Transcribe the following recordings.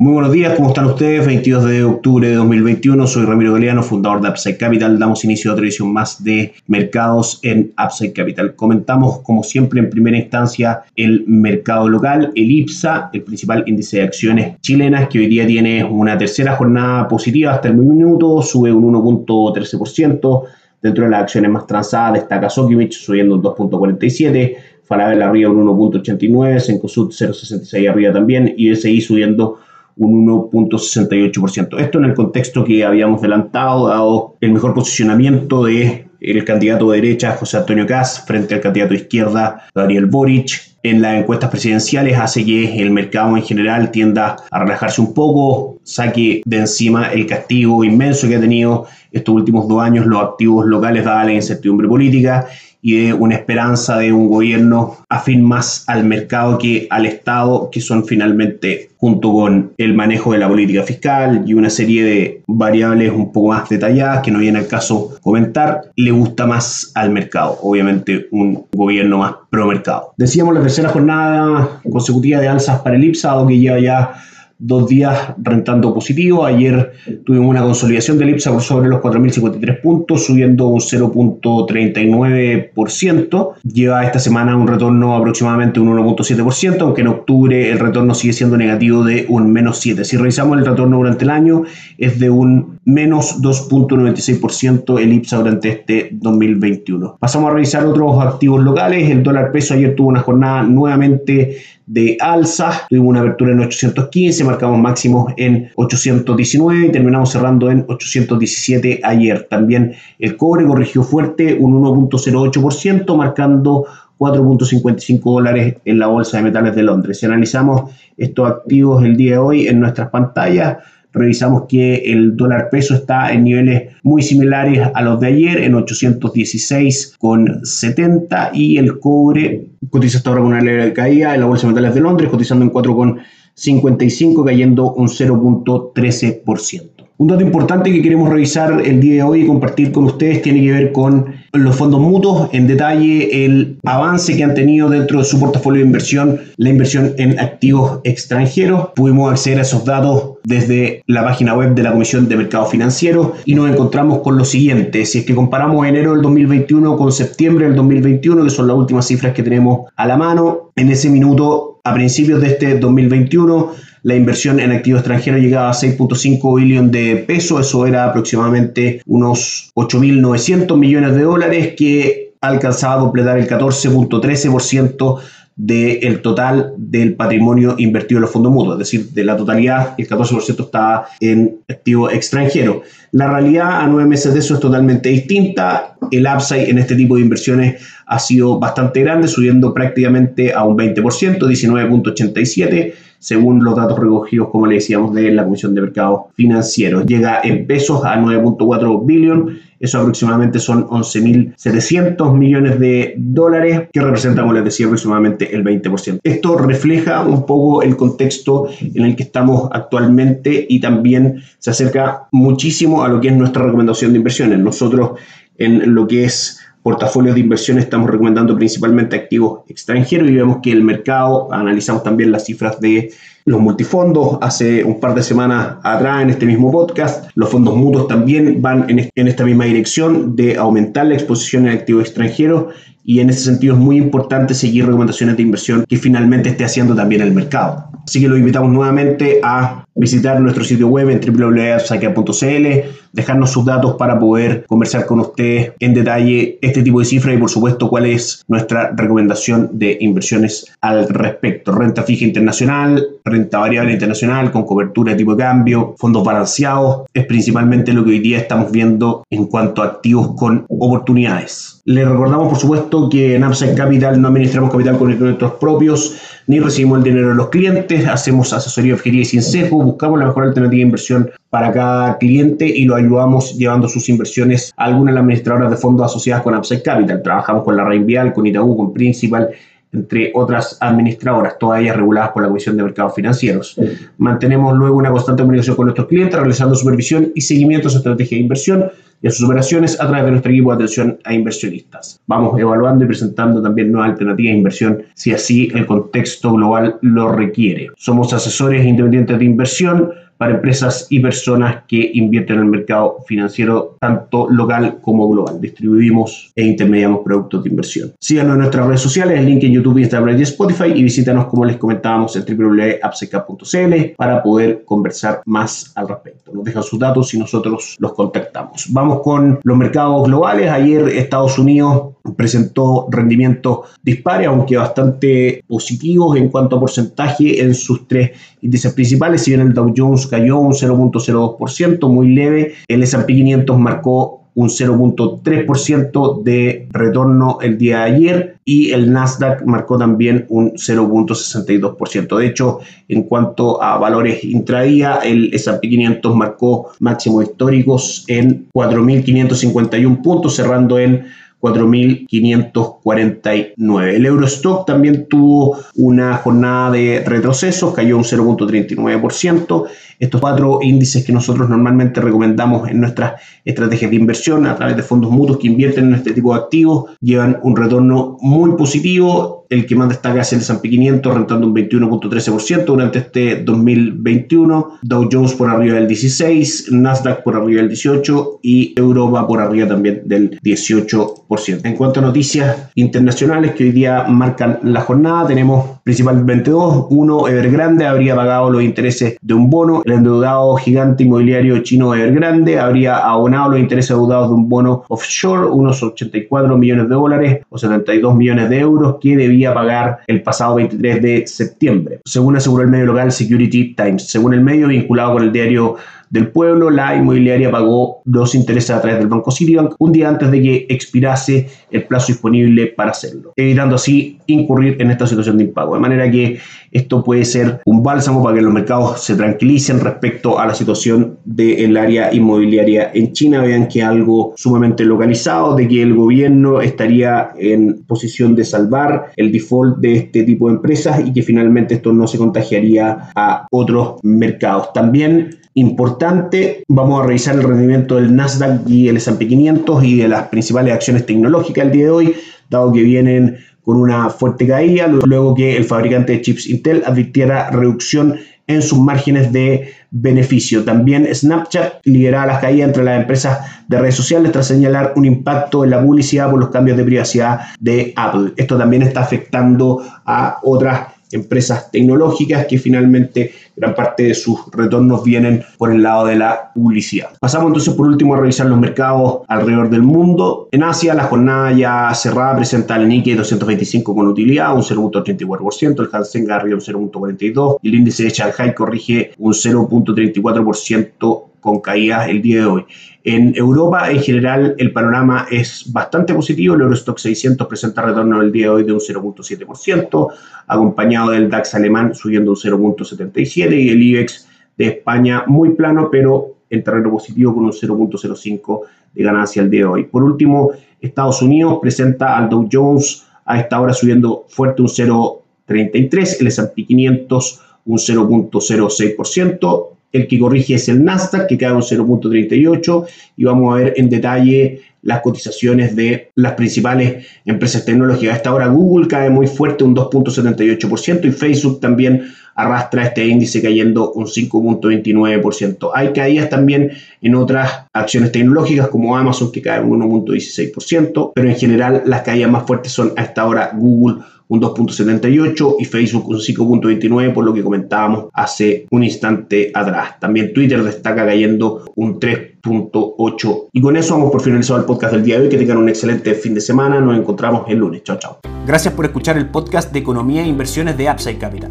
Muy buenos días, ¿cómo están ustedes? 22 de octubre de 2021, soy Ramiro Galeano, fundador de Upside Capital. Damos inicio a otra edición más de mercados en Upside Capital. Comentamos, como siempre, en primera instancia el mercado local, el IPSA, el principal índice de acciones chilenas, que hoy día tiene una tercera jornada positiva hasta el minuto, sube un 1.13%. Dentro de las acciones más transadas destaca Sokimich subiendo un 2.47%, Falabella arriba un 1.89%, Sencosud 0.66 arriba también y SI subiendo un 1.68%. Esto en el contexto que habíamos adelantado, dado el mejor posicionamiento de el candidato de derecha José Antonio Caz frente al candidato de izquierda Daniel Boric en las encuestas presidenciales hace que el mercado en general tienda a relajarse un poco, saque de encima el castigo inmenso que ha tenido estos últimos dos años los activos locales dada la incertidumbre política y de una esperanza de un gobierno afín más al mercado que al Estado, que son finalmente, junto con el manejo de la política fiscal y una serie de variables un poco más detalladas que no viene al caso comentar, le gusta más al mercado, obviamente un gobierno más pro mercado. Decíamos la tercera jornada consecutiva de alzas para el IPSA, que lleva ya dos días rentando positivo. Ayer tuvimos una consolidación del IPSA por sobre los 4.053 puntos, subiendo un 0.39%. Lleva esta semana un retorno aproximadamente un 1.7%, aunque en octubre el retorno sigue siendo negativo de un menos 7. Si revisamos el retorno durante el año, es de un menos 2.96% el IPSA durante este 2021. Pasamos a revisar otros activos locales. El dólar peso ayer tuvo una jornada nuevamente de alza. Tuvimos una apertura en 815, marcamos máximos en 819 y terminamos cerrando en 817 ayer. También el cobre corrigió fuerte un 1.08%, marcando 4.55 dólares en la Bolsa de Metales de Londres. Si analizamos estos activos el día de hoy en nuestras pantallas, revisamos que el dólar peso está en niveles muy similares a los de ayer, en 816,70 y el cobre cotiza hasta ahora con una leve caída en la Bolsa de Metales de Londres, cotizando en 4,55, cayendo un 0.13%. Un dato importante que queremos revisar el día de hoy y compartir con ustedes tiene que ver con los fondos mutuos, en detalle el avance que han tenido dentro de su portafolio de inversión, la inversión en activos extranjeros. Pudimos acceder a esos datos desde la página web de la Comisión de Mercado Financiero y nos encontramos con lo siguiente. Si es que comparamos enero del 2021 con septiembre del 2021, que son las últimas cifras que tenemos a la mano, en ese minuto, a principios de este 2021, la inversión en activos extranjeros llegaba a 6.5 billones de pesos, eso era aproximadamente unos 8.900 millones de dólares que alcanzaba a completar el 14.13% del total del patrimonio invertido en los fondos mutuos, es decir, de la totalidad, el 14% estaba en activo extranjero. La realidad a nueve meses de eso es totalmente distinta. El upside en este tipo de inversiones ha sido bastante grande, subiendo prácticamente a un 20%, 19.87 según los datos recogidos, como le decíamos, de la Comisión de Mercados Financieros. Llega en pesos a 9.4 billones, eso aproximadamente son 11.700 millones de dólares, que representan, como les decía, aproximadamente el 20%. Esto refleja un poco el contexto en el que estamos actualmente y también se acerca muchísimo a lo que es nuestra recomendación de inversiones. Nosotros en lo que es portafolios de inversión estamos recomendando principalmente activos extranjeros y vemos que el mercado, analizamos también las cifras de los multifondos hace un par de semanas atrás en este mismo podcast, los fondos mutuos también van en, en esta misma dirección de aumentar la exposición en activos extranjeros y en ese sentido es muy importante seguir recomendaciones de inversión que finalmente esté haciendo también el mercado. Así que lo invitamos nuevamente a visitar nuestro sitio web en www.saquea.cl, dejarnos sus datos para poder conversar con ustedes en detalle este tipo de cifras y por supuesto cuál es nuestra recomendación de inversiones al respecto. Renta fija internacional, renta variable internacional con cobertura de tipo de cambio, fondos balanceados, es principalmente lo que hoy día estamos viendo en cuanto a activos con oportunidades. Le recordamos por supuesto que en Upside Capital no administramos capital con nuestros propios ni recibimos el dinero de los clientes, hacemos asesoría objetiva y sin sesgo, buscamos la mejor alternativa de inversión para cada cliente y lo ayudamos llevando sus inversiones a algunas de administradoras de fondos asociadas con Upside Capital. Trabajamos con la Reinvial, con Itaú, con Principal entre otras administradoras, todas ellas reguladas por la Comisión de Mercados Financieros. Mantenemos luego una constante comunicación con nuestros clientes, realizando supervisión y seguimiento a su estrategia de inversión y a sus operaciones a través de nuestro equipo de atención a inversionistas. Vamos evaluando y presentando también nuevas alternativas de inversión si así el contexto global lo requiere. Somos asesores independientes de inversión para empresas y personas que invierten en el mercado financiero tanto local como global. Distribuimos e intermediamos productos de inversión. Síganos en nuestras redes sociales, el link en YouTube, Instagram y Spotify y visítanos como les comentábamos en www.apseca.cl para poder conversar más al respecto. Nos dejan sus datos y nosotros los contactamos. Vamos con los mercados globales. Ayer Estados Unidos presentó rendimientos dispares, aunque bastante positivos en cuanto a porcentaje en sus tres índices principales. Si bien el Dow Jones cayó un 0.02%, muy leve, el S&P 500 marcó un 0.3% de retorno el día de ayer y el Nasdaq marcó también un 0.62%. De hecho, en cuanto a valores intradía, el S&P 500 marcó máximos históricos en 4.551 puntos, cerrando en 4.549. El Eurostock también tuvo una jornada de retrocesos, cayó un 0.39%. Estos cuatro índices que nosotros normalmente recomendamos en nuestras estrategias de inversión a través de fondos mutuos que invierten en este tipo de activos llevan un retorno muy positivo el que más destaca es el S&P 500 rentando un 21.13% durante este 2021, Dow Jones por arriba del 16, Nasdaq por arriba del 18 y Europa por arriba también del 18%. En cuanto a noticias internacionales que hoy día marcan la jornada, tenemos principalmente dos. Uno, Evergrande habría pagado los intereses de un bono. El endeudado gigante inmobiliario chino Evergrande habría abonado los intereses deudados de un bono offshore, unos 84 millones de dólares o 72 millones de euros que debía a pagar el pasado 23 de septiembre, según aseguró el medio local Security Times. Según el medio vinculado con el diario del pueblo, la inmobiliaria pagó los intereses a través del Banco Citibank un día antes de que expirase el plazo disponible para hacerlo, evitando así incurrir en esta situación de impago. De manera que esto puede ser un bálsamo para que los mercados se tranquilicen respecto a la situación del área inmobiliaria en China. Vean que algo sumamente localizado, de que el gobierno estaría en posición de salvar el default de este tipo de empresas y que finalmente esto no se contagiaría a otros mercados. También importante. Vamos a revisar el rendimiento del Nasdaq y el S&P 500 y de las principales acciones tecnológicas el día de hoy, dado que vienen con una fuerte caída, luego que el fabricante de chips Intel advirtiera reducción en sus márgenes de beneficio. También Snapchat lidera las caídas entre las empresas de redes sociales tras señalar un impacto en la publicidad por los cambios de privacidad de Apple. Esto también está afectando a otras empresas tecnológicas que finalmente gran parte de sus retornos vienen por el lado de la publicidad. Pasamos entonces por último a revisar los mercados alrededor del mundo. En Asia la jornada ya cerrada presenta el Nikkei 225 con utilidad, un 0.34%, el Hansen arriba un 0.42% y el índice de Shanghai corrige un 0.34% con caídas el día de hoy. En Europa, en general, el panorama es bastante positivo. El Eurostock 600 presenta retorno el día de hoy de un 0.7%, acompañado del DAX alemán subiendo un 0.77% y el IBEX de España muy plano, pero en terreno positivo con un 0.05 de ganancia el día de hoy. Por último, Estados Unidos presenta al Dow Jones a esta hora subiendo fuerte un 0.33, el S&P 500 un 0.06%, el que corrige es el Nasdaq, que cae un 0.38 y vamos a ver en detalle las cotizaciones de las principales empresas tecnológicas. A esta hora Google cae muy fuerte, un 2.78% y Facebook también arrastra este índice cayendo un 5.29%. Hay caídas también en otras acciones tecnológicas como Amazon que cae un 1.16%, pero en general las caídas más fuertes son a esta hora Google un 2.78 y Facebook un 5.29 por lo que comentábamos hace un instante atrás. También Twitter destaca cayendo un 3.8 y con eso vamos por finalizar el podcast del día de hoy. Que tengan un excelente fin de semana. Nos encontramos el lunes. Chao, chao. Gracias por escuchar el podcast de Economía e Inversiones de Upside Capital.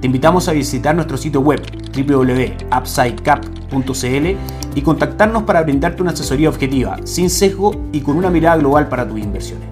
Te invitamos a visitar nuestro sitio web www.upsidecap.cl y contactarnos para brindarte una asesoría objetiva, sin sesgo y con una mirada global para tus inversiones.